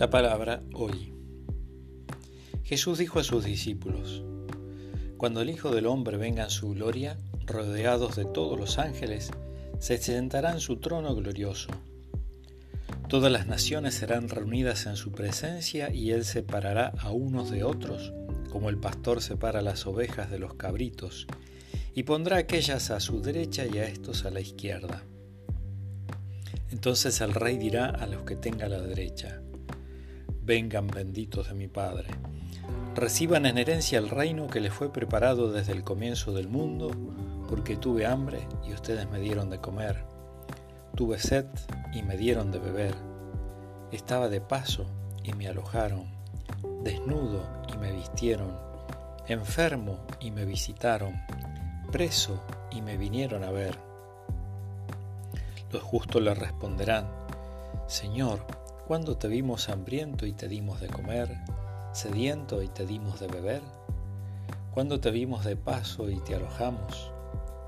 La palabra hoy. Jesús dijo a sus discípulos, Cuando el Hijo del Hombre venga en su gloria, rodeados de todos los ángeles, se sentará en su trono glorioso. Todas las naciones serán reunidas en su presencia y él separará a unos de otros, como el pastor separa las ovejas de los cabritos, y pondrá aquellas a su derecha y a estos a la izquierda. Entonces el rey dirá a los que tenga a la derecha, vengan benditos de mi Padre, reciban en herencia el reino que les fue preparado desde el comienzo del mundo, porque tuve hambre y ustedes me dieron de comer, tuve sed y me dieron de beber, estaba de paso y me alojaron, desnudo y me vistieron, enfermo y me visitaron, preso y me vinieron a ver. Los justos le responderán, Señor, ¿Cuándo te vimos hambriento y te dimos de comer, sediento y te dimos de beber? ¿Cuándo te vimos de paso y te alojamos,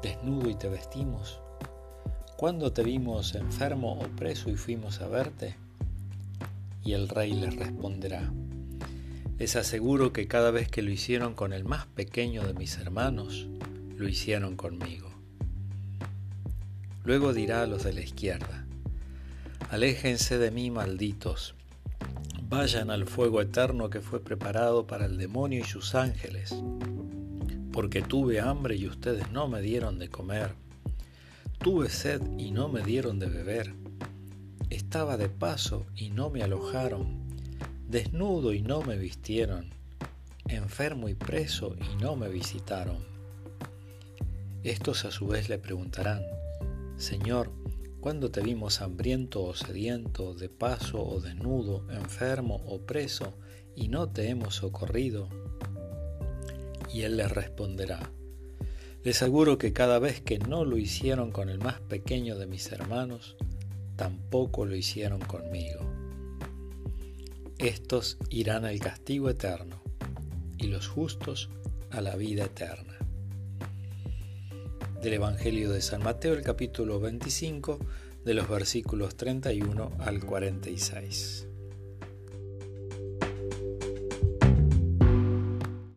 desnudo y te vestimos? ¿Cuándo te vimos enfermo o preso y fuimos a verte? Y el rey les responderá, les aseguro que cada vez que lo hicieron con el más pequeño de mis hermanos, lo hicieron conmigo. Luego dirá a los de la izquierda, Aléjense de mí, malditos. Vayan al fuego eterno que fue preparado para el demonio y sus ángeles. Porque tuve hambre y ustedes no me dieron de comer. Tuve sed y no me dieron de beber. Estaba de paso y no me alojaron. Desnudo y no me vistieron. Enfermo y preso y no me visitaron. Estos a su vez le preguntarán, Señor, cuando te vimos hambriento o sediento, de paso o desnudo, enfermo o preso, y no te hemos socorrido? Y él les responderá, les aseguro que cada vez que no lo hicieron con el más pequeño de mis hermanos, tampoco lo hicieron conmigo. Estos irán al castigo eterno, y los justos a la vida eterna del Evangelio de San Mateo, el capítulo 25, de los versículos 31 al 46.